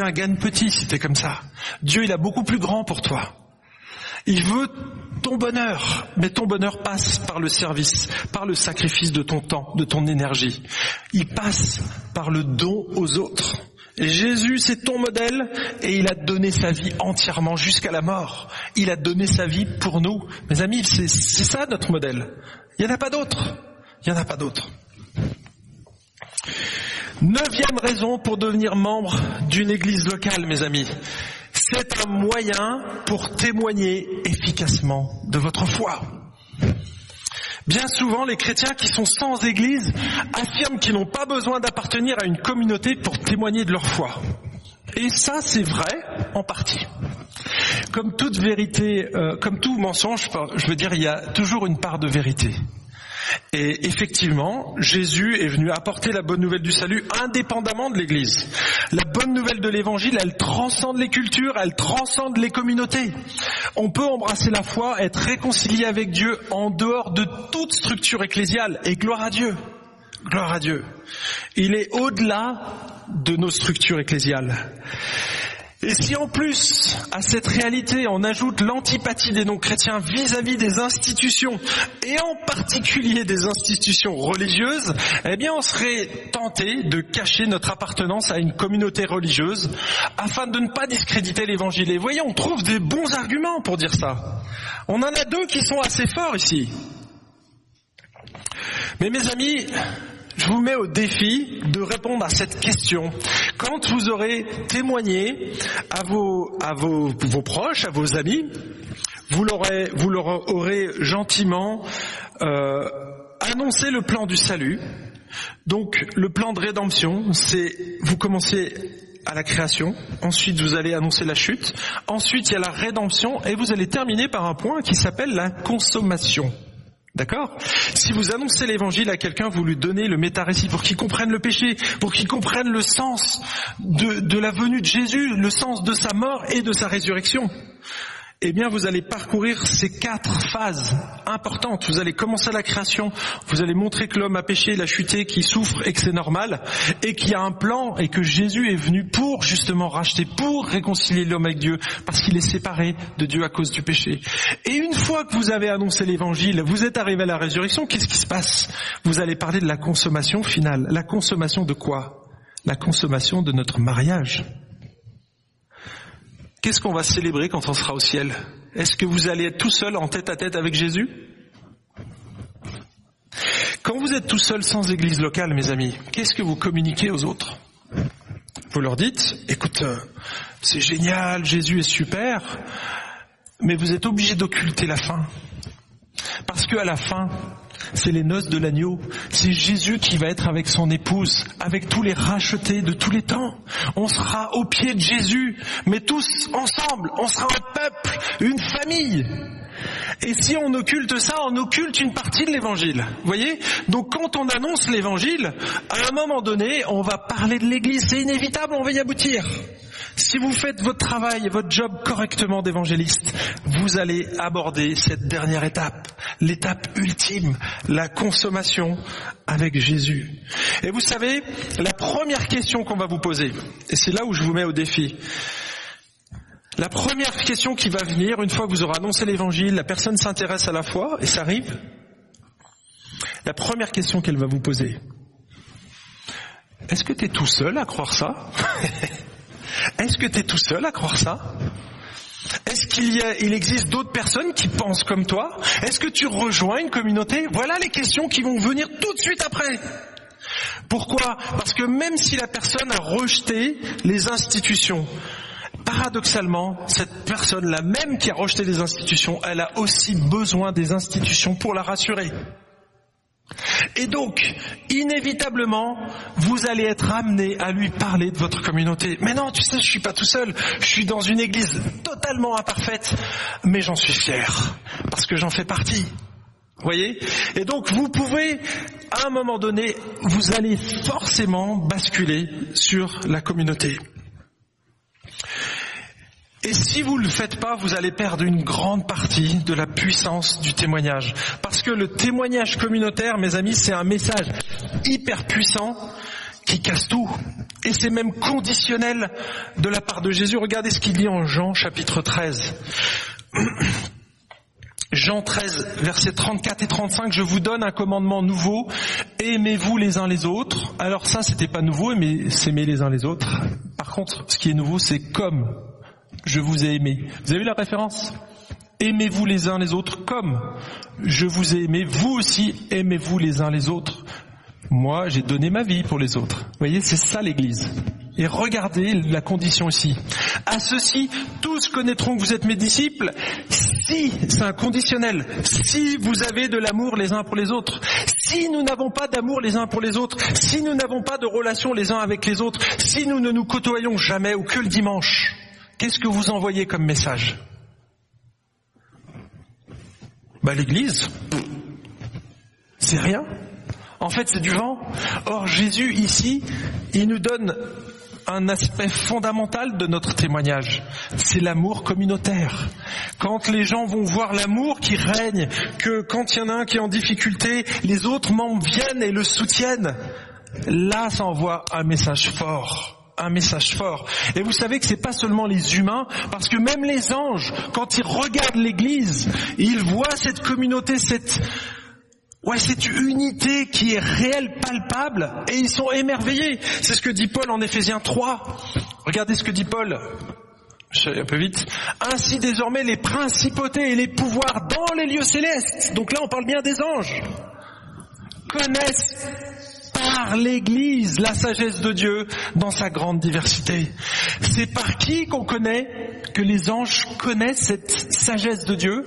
Un gagne petit si t'es comme ça. Dieu, il a beaucoup plus grand pour toi. Il veut ton bonheur, mais ton bonheur passe par le service, par le sacrifice de ton temps, de ton énergie. Il passe par le don aux autres. Jésus, c'est ton modèle et il a donné sa vie entièrement jusqu'à la mort. Il a donné sa vie pour nous. Mes amis, c'est ça notre modèle. Il n'y en a pas d'autre. Il n'y en a pas d'autre. Neuvième raison pour devenir membre d'une église locale, mes amis. C'est un moyen pour témoigner efficacement de votre foi. Bien souvent, les chrétiens qui sont sans église affirment qu'ils n'ont pas besoin d'appartenir à une communauté pour témoigner de leur foi. Et ça, c'est vrai en partie. Comme toute vérité, euh, comme tout mensonge, je veux dire, il y a toujours une part de vérité. Et effectivement, Jésus est venu apporter la bonne nouvelle du salut indépendamment de l'Église. La bonne nouvelle de l'Évangile, elle transcende les cultures, elle transcende les communautés. On peut embrasser la foi, être réconcilié avec Dieu en dehors de toute structure ecclésiale. Et gloire à Dieu. Gloire à Dieu. Il est au-delà de nos structures ecclésiales. Et si en plus à cette réalité on ajoute l'antipathie des non-chrétiens vis-à-vis des institutions, et en particulier des institutions religieuses, eh bien on serait tenté de cacher notre appartenance à une communauté religieuse afin de ne pas discréditer l'évangile. Et voyez, on trouve des bons arguments pour dire ça. On en a deux qui sont assez forts ici. Mais mes amis, je vous mets au défi de répondre à cette question. Quand vous aurez témoigné à vos, proches, à vos amis, vous leur aurez gentiment euh, annoncé le plan du salut. Donc le plan de rédemption, c'est vous commencez à la création, ensuite vous allez annoncer la chute, ensuite il y a la rédemption et vous allez terminer par un point qui s'appelle la consommation. D'accord? Si vous annoncez l'évangile à quelqu'un, vous lui donnez le méta-récit pour qu'il comprenne le péché, pour qu'il comprenne le sens de, de la venue de Jésus, le sens de sa mort et de sa résurrection eh bien vous allez parcourir ces quatre phases importantes. Vous allez commencer la création, vous allez montrer que l'homme a péché, il a chuté, qu'il souffre et que c'est normal, et qu'il y a un plan et que Jésus est venu pour justement racheter, pour réconcilier l'homme avec Dieu, parce qu'il est séparé de Dieu à cause du péché. Et une fois que vous avez annoncé l'évangile, vous êtes arrivé à la résurrection, qu'est-ce qui se passe? Vous allez parler de la consommation finale. La consommation de quoi? La consommation de notre mariage. Qu'est-ce qu'on va célébrer quand on sera au ciel? Est-ce que vous allez être tout seul en tête à tête avec Jésus? Quand vous êtes tout seul sans église locale, mes amis, qu'est-ce que vous communiquez aux autres? Vous leur dites, écoute, euh, c'est génial, Jésus est super, mais vous êtes obligé d'occulter la fin. Parce qu'à la fin, c'est les noces de l'agneau. C'est Jésus qui va être avec son épouse, avec tous les rachetés de tous les temps. On sera au pied de Jésus, mais tous ensemble. On sera un peuple, une famille. Et si on occulte ça, on occulte une partie de l'évangile. Voyez? Donc quand on annonce l'évangile, à un moment donné, on va parler de l'église. C'est inévitable, on va y aboutir. Si vous faites votre travail et votre job correctement d'évangéliste, vous allez aborder cette dernière étape, l'étape ultime, la consommation avec Jésus. Et vous savez, la première question qu'on va vous poser, et c'est là où je vous mets au défi, la première question qui va venir, une fois que vous aurez annoncé l'évangile, la personne s'intéresse à la foi, et ça arrive, la première question qu'elle va vous poser, est-ce que tu es tout seul à croire ça? Est-ce que tu es tout seul à croire ça? Est-ce qu'il y a, il existe d'autres personnes qui pensent comme toi? Est-ce que tu rejoins une communauté? Voilà les questions qui vont venir tout de suite après. Pourquoi? Parce que même si la personne a rejeté les institutions, paradoxalement, cette personne, la même qui a rejeté les institutions, elle a aussi besoin des institutions pour la rassurer. Et donc, inévitablement, vous allez être amené à lui parler de votre communauté. Mais non, tu sais, je suis pas tout seul. Je suis dans une église totalement imparfaite, mais j'en suis fier parce que j'en fais partie. Voyez? Et donc, vous pouvez, à un moment donné, vous allez forcément basculer sur la communauté. Et si vous ne le faites pas, vous allez perdre une grande partie de la puissance du témoignage. Parce que le témoignage communautaire, mes amis, c'est un message hyper puissant qui casse tout. Et c'est même conditionnel de la part de Jésus. Regardez ce qu'il dit en Jean chapitre 13. Jean 13, versets 34 et 35, je vous donne un commandement nouveau, aimez-vous les uns les autres. Alors ça, c'était pas nouveau, mais s'aimer les uns les autres. Par contre, ce qui est nouveau, c'est comme je vous ai aimé. Vous avez vu la référence? Aimez-vous les uns les autres comme je vous ai aimé. Vous aussi, aimez-vous les uns les autres. Moi, j'ai donné ma vie pour les autres. Vous voyez, c'est ça l'Église. Et regardez la condition ici. À ceci, tous connaîtront que vous êtes mes disciples si, c'est un conditionnel, si vous avez de l'amour les uns pour les autres. Si nous n'avons pas d'amour les uns pour les autres, si nous n'avons pas de relation les uns avec les autres, si nous ne nous côtoyons jamais ou que le dimanche, Qu'est-ce que vous envoyez comme message Bah l'église, c'est rien. En fait, c'est du vent. Or, Jésus, ici, il nous donne un aspect fondamental de notre témoignage. C'est l'amour communautaire. Quand les gens vont voir l'amour qui règne, que quand il y en a un qui est en difficulté, les autres membres viennent et le soutiennent, là, ça envoie un message fort un message fort. Et vous savez que c'est pas seulement les humains, parce que même les anges, quand ils regardent l'église, ils voient cette communauté, cette, ouais, cette unité qui est réelle, palpable, et ils sont émerveillés. C'est ce que dit Paul en Éphésiens 3. Regardez ce que dit Paul. Je vais un peu vite. Ainsi désormais les principautés et les pouvoirs dans les lieux célestes, donc là on parle bien des anges, connaissent par l'Église la sagesse de Dieu dans sa grande diversité. C'est par qui qu'on connaît que les anges connaissent cette sagesse de Dieu?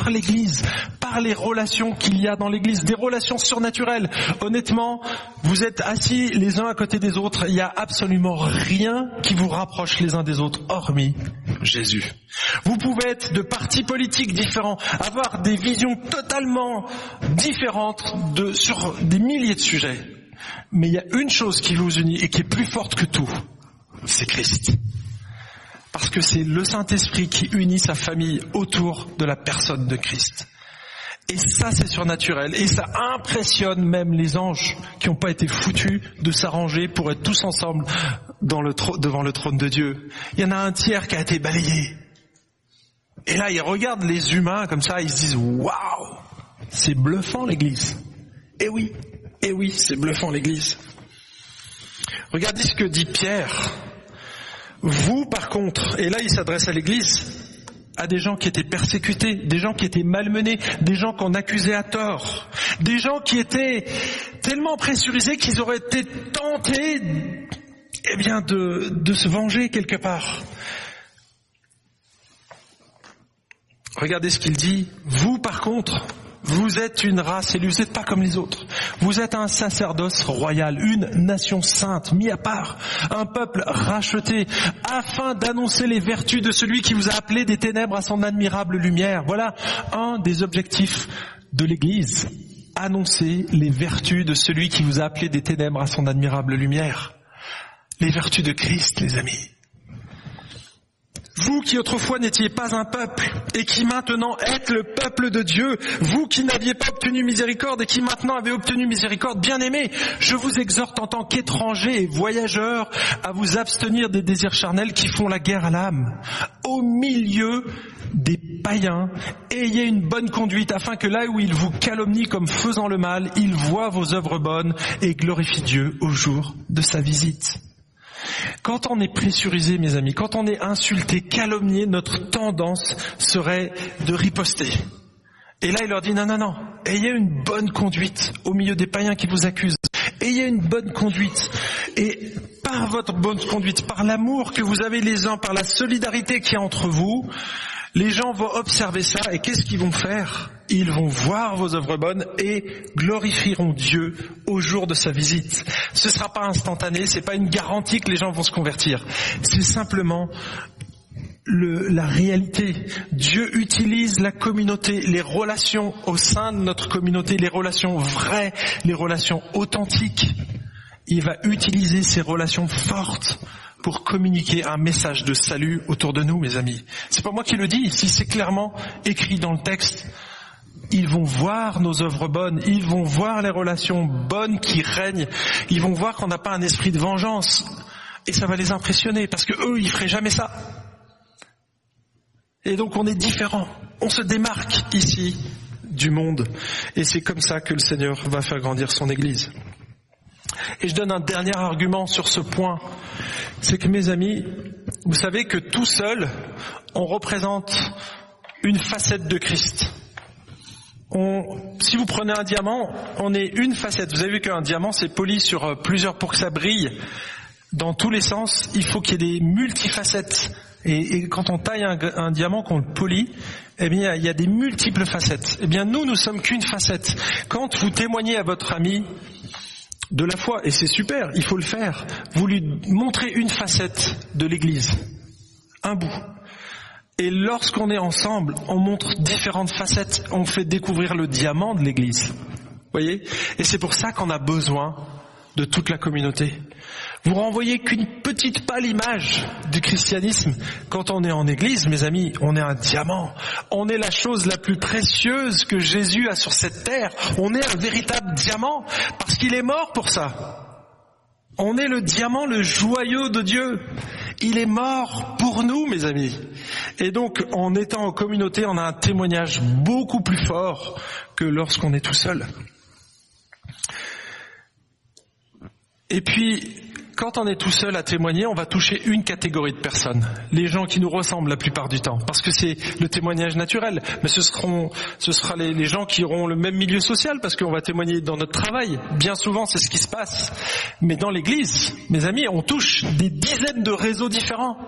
Par l'Église, par les relations qu'il y a dans l'Église, des relations surnaturelles. Honnêtement, vous êtes assis les uns à côté des autres, il n'y a absolument rien qui vous rapproche les uns des autres, hormis Jésus. Vous pouvez être de partis politiques différents, avoir des visions totalement différentes sur des milliers de sujets. Mais il y a une chose qui vous unit et qui est plus forte que tout, c'est Christ. Parce que c'est le Saint-Esprit qui unit sa famille autour de la personne de Christ. Et ça, c'est surnaturel. Et ça impressionne même les anges qui n'ont pas été foutus de s'arranger pour être tous ensemble devant le trône de Dieu. Il y en a un tiers qui a été balayé. Et là, ils regardent les humains comme ça, ils se disent, waouh, c'est bluffant l'église. Eh oui, eh oui, c'est bluffant l'église. Regardez ce que dit Pierre vous, par contre, et là il s'adresse à l'Église, à des gens qui étaient persécutés, des gens qui étaient malmenés, des gens qu'on accusait à tort, des gens qui étaient tellement pressurisés qu'ils auraient été tentés, eh bien, de, de se venger quelque part. Regardez ce qu'il dit. Vous, par contre, vous êtes une race élue, vous n'êtes pas comme les autres. Vous êtes un sacerdoce royal, une nation sainte, mis à part, un peuple racheté, afin d'annoncer les vertus de celui qui vous a appelé des ténèbres à son admirable lumière. Voilà un des objectifs de l'Église. Annoncer les vertus de celui qui vous a appelé des ténèbres à son admirable lumière. Les vertus de Christ, les amis. Vous qui autrefois n'étiez pas un peuple et qui maintenant êtes le peuple de Dieu, vous qui n'aviez pas obtenu miséricorde et qui maintenant avez obtenu miséricorde, bien aimés, je vous exhorte en tant qu'étrangers et voyageurs à vous abstenir des désirs charnels qui font la guerre à l'âme. Au milieu des païens, ayez une bonne conduite afin que là où ils vous calomnient comme faisant le mal, ils voient vos œuvres bonnes et glorifient Dieu au jour de sa visite. Quand on est pressurisé, mes amis, quand on est insulté, calomnié, notre tendance serait de riposter. Et là, il leur dit, non, non, non, ayez une bonne conduite au milieu des païens qui vous accusent. Ayez une bonne conduite. Et par votre bonne conduite, par l'amour que vous avez les uns, par la solidarité qui est entre vous, les gens vont observer ça et qu'est-ce qu'ils vont faire? Ils vont voir vos œuvres bonnes et glorifieront Dieu au jour de sa visite. Ce ne sera pas instantané, c'est pas une garantie que les gens vont se convertir. C'est simplement le, la réalité. Dieu utilise la communauté, les relations au sein de notre communauté, les relations vraies, les relations authentiques. Il va utiliser ces relations fortes pour communiquer un message de salut autour de nous, mes amis. C'est pas moi qui le dis, si c'est clairement écrit dans le texte. Ils vont voir nos œuvres bonnes, ils vont voir les relations bonnes qui règnent, ils vont voir qu'on n'a pas un esprit de vengeance. Et ça va les impressionner, parce que eux, ils feraient jamais ça. Et donc on est différent. On se démarque ici du monde. Et c'est comme ça que le Seigneur va faire grandir son Église. Et je donne un dernier argument sur ce point. C'est que mes amis, vous savez que tout seul, on représente une facette de Christ. On, si vous prenez un diamant, on est une facette. Vous avez vu qu'un diamant, c'est poli sur euh, plusieurs pour que ça brille dans tous les sens. Il faut qu'il y ait des multifacettes. Et, quand on taille un, un diamant, qu'on le polit, eh bien, il y a des multiples facettes. Eh bien, nous, nous sommes qu'une facette. Quand vous témoignez à votre ami, de la foi, et c'est super, il faut le faire. Vous lui montrez une facette de l'Église, un bout. Et lorsqu'on est ensemble, on montre différentes facettes, on fait découvrir le diamant de l'Église. Voyez? Et c'est pour ça qu'on a besoin de toute la communauté. Vous renvoyez qu'une petite pâle image du christianisme. Quand on est en église, mes amis, on est un diamant. On est la chose la plus précieuse que Jésus a sur cette terre. On est un véritable diamant parce qu'il est mort pour ça. On est le diamant, le joyau de Dieu. Il est mort pour nous, mes amis. Et donc, en étant en communauté, on a un témoignage beaucoup plus fort que lorsqu'on est tout seul. Et puis, quand on est tout seul à témoigner, on va toucher une catégorie de personnes, les gens qui nous ressemblent la plupart du temps, parce que c'est le témoignage naturel. Mais ce seront, ce sera les, les gens qui auront le même milieu social, parce qu'on va témoigner dans notre travail. Bien souvent, c'est ce qui se passe. Mais dans l'Église, mes amis, on touche des dizaines de réseaux différents,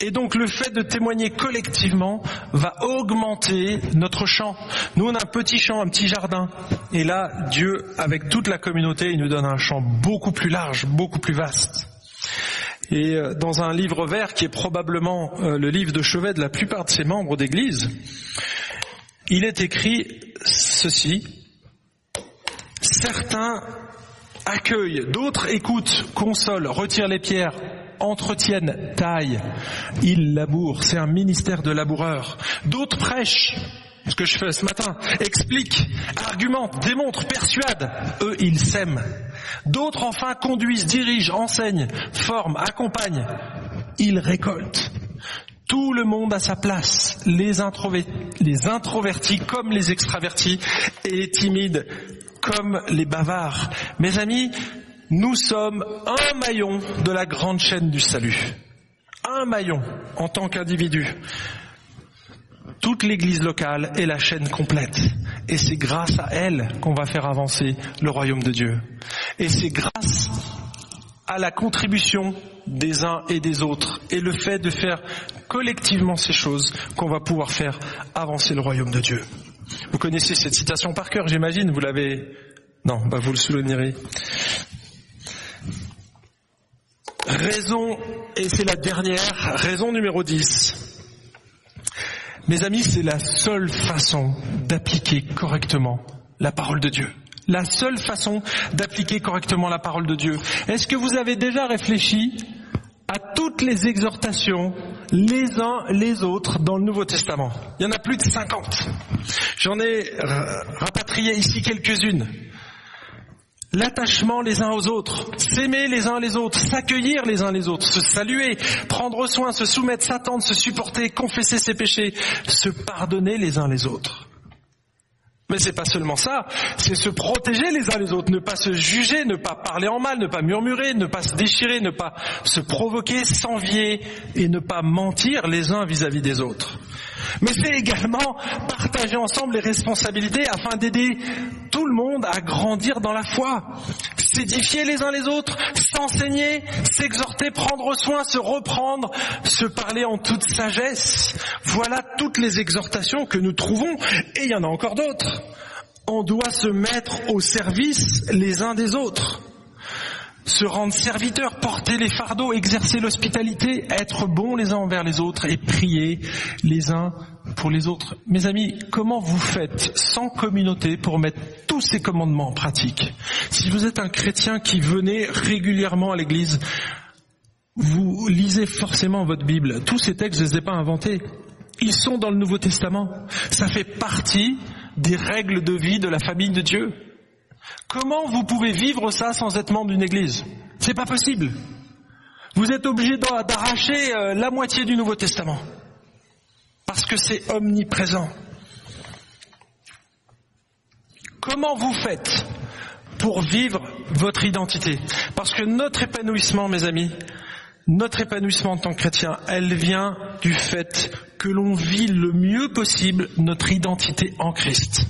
et donc le fait de témoigner collectivement va augmenter notre champ. Nous, on a un petit champ, un petit jardin, et là, Dieu, avec toute la communauté, il nous donne un champ beaucoup plus large, beaucoup plus vaste. Et euh, dans un livre vert qui est probablement euh, le livre de chevet de la plupart de ses membres d'église, il est écrit ceci. Certains accueillent, d'autres écoutent, consolent, retirent les pierres, entretiennent, taillent, ils labourent. C'est un ministère de laboureurs. D'autres prêchent, ce que je fais ce matin, expliquent, argumentent, démontrent, persuadent. Eux, ils s'aiment. D'autres enfin conduisent, dirigent, enseignent, forment, accompagnent. Ils récoltent. Tout le monde a sa place, les, introvertis comme les extravertis et les timides comme les bavards. Mes amis, nous sommes un maillon de la grande chaîne du salut. Un maillon en tant qu'individu toute l'église locale est la chaîne complète. Et c'est grâce à elle qu'on va faire avancer le royaume de Dieu. Et c'est grâce à la contribution des uns et des autres et le fait de faire collectivement ces choses qu'on va pouvoir faire avancer le royaume de Dieu. Vous connaissez cette citation par cœur, j'imagine, vous l'avez... Non, bah vous le soulignerez. Raison, et c'est la dernière, raison numéro 10. Mes amis, c'est la seule façon d'appliquer correctement la parole de Dieu. La seule façon d'appliquer correctement la parole de Dieu. Est-ce que vous avez déjà réfléchi à toutes les exhortations les uns les autres dans le Nouveau Testament? Il y en a plus de 50. J'en ai rapatrié ici quelques-unes. L'attachement les uns aux autres, s'aimer les uns les autres, s'accueillir les uns les autres, se saluer, prendre soin, se soumettre, s'attendre, se supporter, confesser ses péchés, se pardonner les uns les autres. Mais c'est pas seulement ça, c'est se protéger les uns les autres, ne pas se juger, ne pas parler en mal, ne pas murmurer, ne pas se déchirer, ne pas se provoquer, s'envier et ne pas mentir les uns vis-à-vis des autres. Mais c'est également partager ensemble les responsabilités afin d'aider tout le monde à grandir dans la foi, s'édifier les uns les autres, s'enseigner, s'exhorter, prendre soin, se reprendre, se parler en toute sagesse. Voilà toutes les exhortations que nous trouvons, et il y en a encore d'autres. On doit se mettre au service les uns des autres se rendre serviteur, porter les fardeaux, exercer l'hospitalité, être bons les uns envers les autres et prier les uns pour les autres. Mes amis, comment vous faites sans communauté pour mettre tous ces commandements en pratique? Si vous êtes un chrétien qui venait régulièrement à l'église, vous lisez forcément votre Bible. Tous ces textes, je ne les ai pas inventés. Ils sont dans le Nouveau Testament. Ça fait partie des règles de vie de la famille de Dieu. Comment vous pouvez vivre ça sans être membre d'une église? C'est pas possible. Vous êtes obligé d'arracher euh, la moitié du Nouveau Testament. Parce que c'est omniprésent. Comment vous faites pour vivre votre identité? Parce que notre épanouissement, mes amis, notre épanouissement en tant que chrétien, elle vient du fait que l'on vit le mieux possible notre identité en Christ.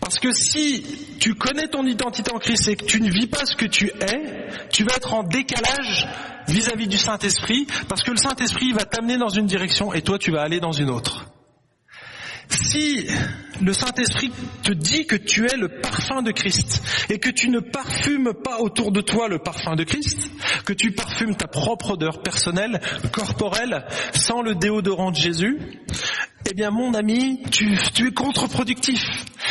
Parce que si tu connais ton identité en Christ et que tu ne vis pas ce que tu es, tu vas être en décalage vis-à-vis du Saint-Esprit, parce que le Saint-Esprit va t'amener dans une direction et toi tu vas aller dans une autre. Si le Saint-Esprit te dit que tu es le parfum de Christ et que tu ne parfumes pas autour de toi le parfum de Christ, que tu parfumes ta propre odeur personnelle, corporelle, sans le déodorant de Jésus, eh bien mon ami, tu, es contre-productif.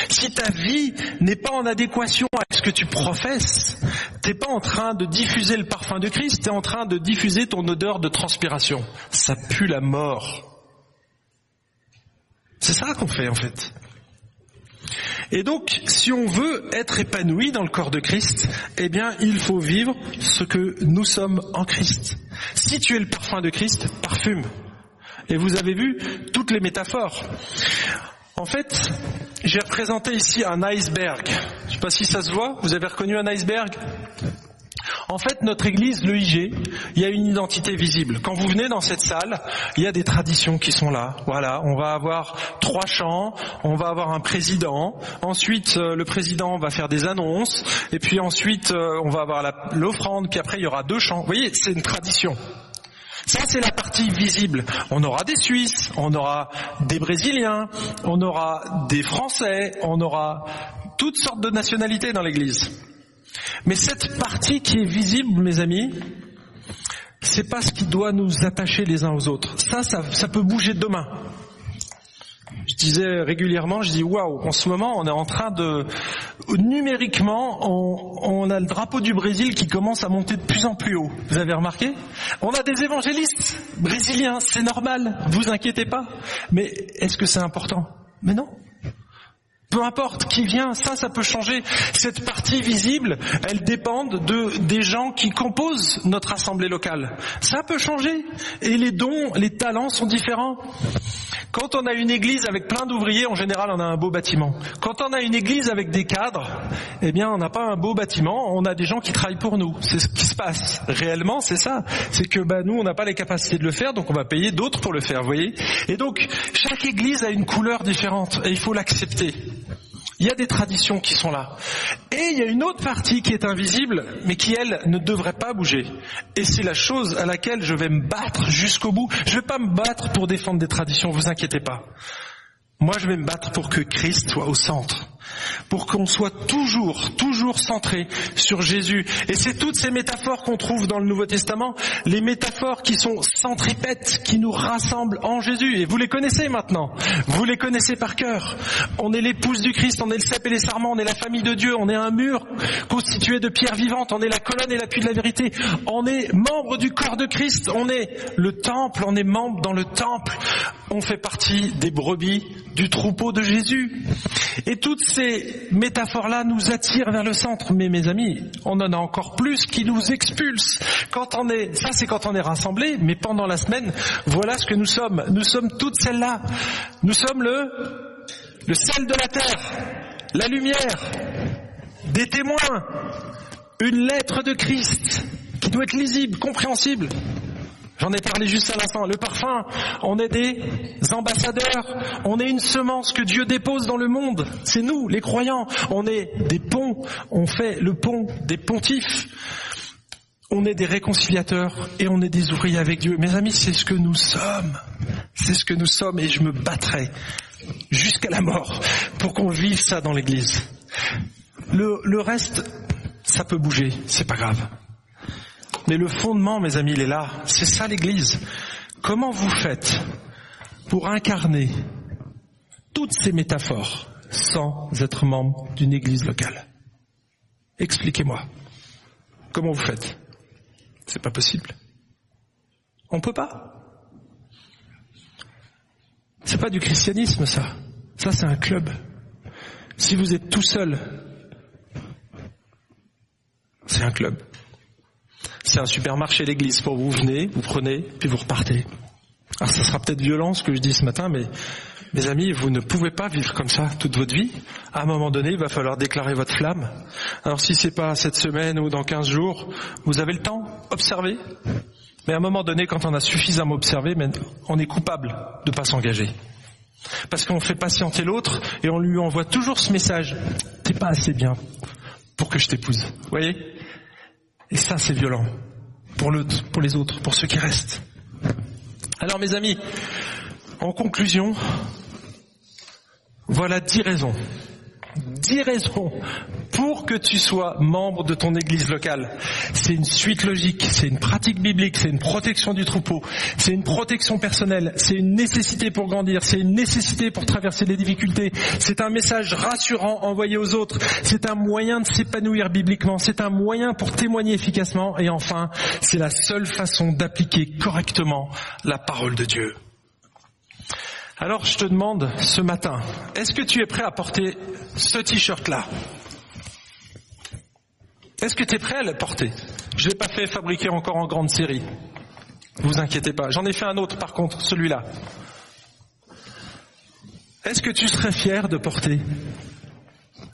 Si ta vie n'est pas en adéquation avec ce que tu professes, t'es pas en train de diffuser le parfum de Christ, tu es en train de diffuser ton odeur de transpiration. Ça pue la mort. C'est ça qu'on fait en fait. Et donc, si on veut être épanoui dans le corps de Christ, eh bien, il faut vivre ce que nous sommes en Christ. Si tu es le parfum de Christ, parfume. Et vous avez vu toutes les métaphores. En fait, j'ai représenté ici un iceberg. Je ne sais pas si ça se voit. Vous avez reconnu un iceberg? En fait, notre église, le IG, il y a une identité visible. Quand vous venez dans cette salle, il y a des traditions qui sont là. Voilà, on va avoir trois chants, on va avoir un président, ensuite euh, le président va faire des annonces, et puis ensuite euh, on va avoir l'offrande, puis après il y aura deux chants. Vous voyez, c'est une tradition. Ça, c'est la partie visible. On aura des Suisses, on aura des Brésiliens, on aura des Français, on aura toutes sortes de nationalités dans l'église. Mais cette partie qui est visible, mes amis, c'est pas ce qui doit nous attacher les uns aux autres. Ça, ça, peut bouger demain. Je disais régulièrement, je dis waouh, en ce moment on est en train de numériquement on, on, a le drapeau du Brésil qui commence à monter de plus en plus haut. Vous avez remarqué? On a des évangélistes brésiliens, c'est normal, vous inquiétez pas. Mais est-ce que c'est important? Mais non. Peu importe qui vient, ça, ça peut changer. Cette partie visible, elle dépend de, des gens qui composent notre assemblée locale. Ça peut changer. Et les dons, les talents sont différents. Quand on a une église avec plein d'ouvriers, en général, on a un beau bâtiment. Quand on a une église avec des cadres, eh bien, on n'a pas un beau bâtiment, on a des gens qui travaillent pour nous. C'est ce qui se passe. Réellement, c'est ça. C'est que, bah, nous, on n'a pas les capacités de le faire, donc on va payer d'autres pour le faire, vous voyez? Et donc, chaque église a une couleur différente, et il faut l'accepter. Il y a des traditions qui sont là. Et il y a une autre partie qui est invisible, mais qui, elle, ne devrait pas bouger. Et c'est la chose à laquelle je vais me battre jusqu'au bout. Je ne vais pas me battre pour défendre des traditions, vous inquiétez pas. Moi, je vais me battre pour que Christ soit au centre. Pour qu'on soit toujours, toujours centré sur Jésus. Et c'est toutes ces métaphores qu'on trouve dans le Nouveau Testament, les métaphores qui sont centripètes, qui nous rassemblent en Jésus. Et vous les connaissez maintenant, vous les connaissez par cœur. On est l'épouse du Christ, on est le cep et les sarments, on est la famille de Dieu, on est un mur constitué de pierres vivantes, on est la colonne et l'appui de la vérité, on est membre du corps de Christ, on est le temple, on est membre dans le temple, on fait partie des brebis du troupeau de Jésus. Et toutes ces métaphores-là nous attirent vers le centre. Mais mes amis, on en a encore plus qui nous expulsent. Quand on est, ça c'est quand on est rassemblés, mais pendant la semaine, voilà ce que nous sommes. Nous sommes toutes celles-là. Nous sommes le, le sel de la terre, la lumière, des témoins, une lettre de Christ qui doit être lisible, compréhensible. J'en ai parlé juste à l'instant. Le parfum, on est des ambassadeurs, on est une semence que Dieu dépose dans le monde. C'est nous, les croyants. On est des ponts, on fait le pont des pontifs. On est des réconciliateurs et on est des ouvriers avec Dieu. Mes amis, c'est ce que nous sommes. C'est ce que nous sommes et je me battrai jusqu'à la mort pour qu'on vive ça dans l'église. Le, le reste, ça peut bouger, c'est pas grave. Mais le fondement, mes amis, il est là. C'est ça l'Église. Comment vous faites pour incarner toutes ces métaphores sans être membre d'une Église locale? Expliquez-moi. Comment vous faites? C'est pas possible. On peut pas. C'est pas du christianisme, ça. Ça, c'est un club. Si vous êtes tout seul, c'est un club. C'est un supermarché l'église pour vous. Vous venez, vous prenez, puis vous repartez. Alors ça sera peut-être violent ce que je dis ce matin, mais mes amis, vous ne pouvez pas vivre comme ça toute votre vie. À un moment donné, il va falloir déclarer votre flamme. Alors si c'est pas cette semaine ou dans 15 jours, vous avez le temps, observez. Mais à un moment donné, quand on a suffisamment observé, on est coupable de pas s'engager. Parce qu'on fait patienter l'autre et on lui envoie toujours ce message. T'es pas assez bien pour que je t'épouse. Vous voyez? Et ça, c'est violent pour, le, pour les autres, pour ceux qui restent. Alors, mes amis, en conclusion, voilà dix raisons dix raisons pour que tu sois membre de ton église locale. C'est une suite logique, c'est une pratique biblique, c'est une protection du troupeau, c'est une protection personnelle, c'est une nécessité pour grandir, c'est une nécessité pour traverser les difficultés, c'est un message rassurant envoyé aux autres, c'est un moyen de s'épanouir bibliquement, c'est un moyen pour témoigner efficacement et enfin, c'est la seule façon d'appliquer correctement la parole de Dieu. Alors je te demande ce matin, est-ce que tu es prêt à porter ce t-shirt-là? Est-ce que tu es prêt à le porter? Je ne l'ai pas fait fabriquer encore en grande série. Vous inquiétez pas. J'en ai fait un autre par contre, celui-là. Est-ce que tu serais fier de porter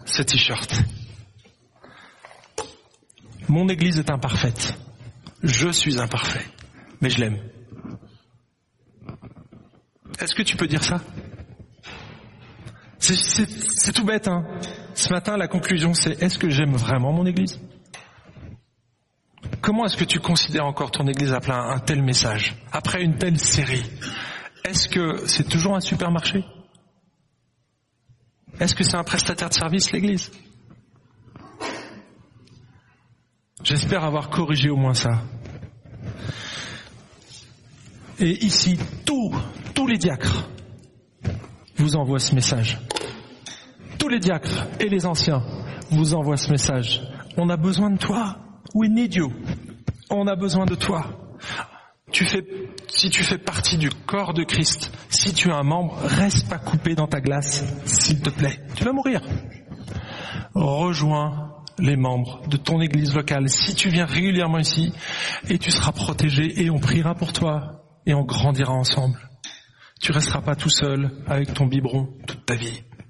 ce t-shirt? Mon église est imparfaite. Je suis imparfait. Mais je l'aime. Est-ce que tu peux dire ça? C'est tout bête. Hein. Ce matin, la conclusion, c'est est-ce que j'aime vraiment mon Église? Comment est-ce que tu considères encore ton Église après un, tel message, après une telle série? Est-ce que c'est toujours un supermarché? Est-ce que c'est un prestataire de service, l'Église? J'espère avoir corrigé au moins ça. Et ici, tous, tous les diacres vous envoient ce message. Tous les diacres et les anciens vous envoient ce message. On a besoin de toi. Oui, Dieu. On a besoin de toi. Tu fais, si tu fais partie du corps de Christ, si tu es un membre, reste pas coupé dans ta glace, s'il te plaît. Tu vas mourir. Rejoins les membres de ton église locale si tu viens régulièrement ici et tu seras protégé et on priera pour toi et on grandira ensemble. Tu resteras pas tout seul avec ton biberon toute ta vie.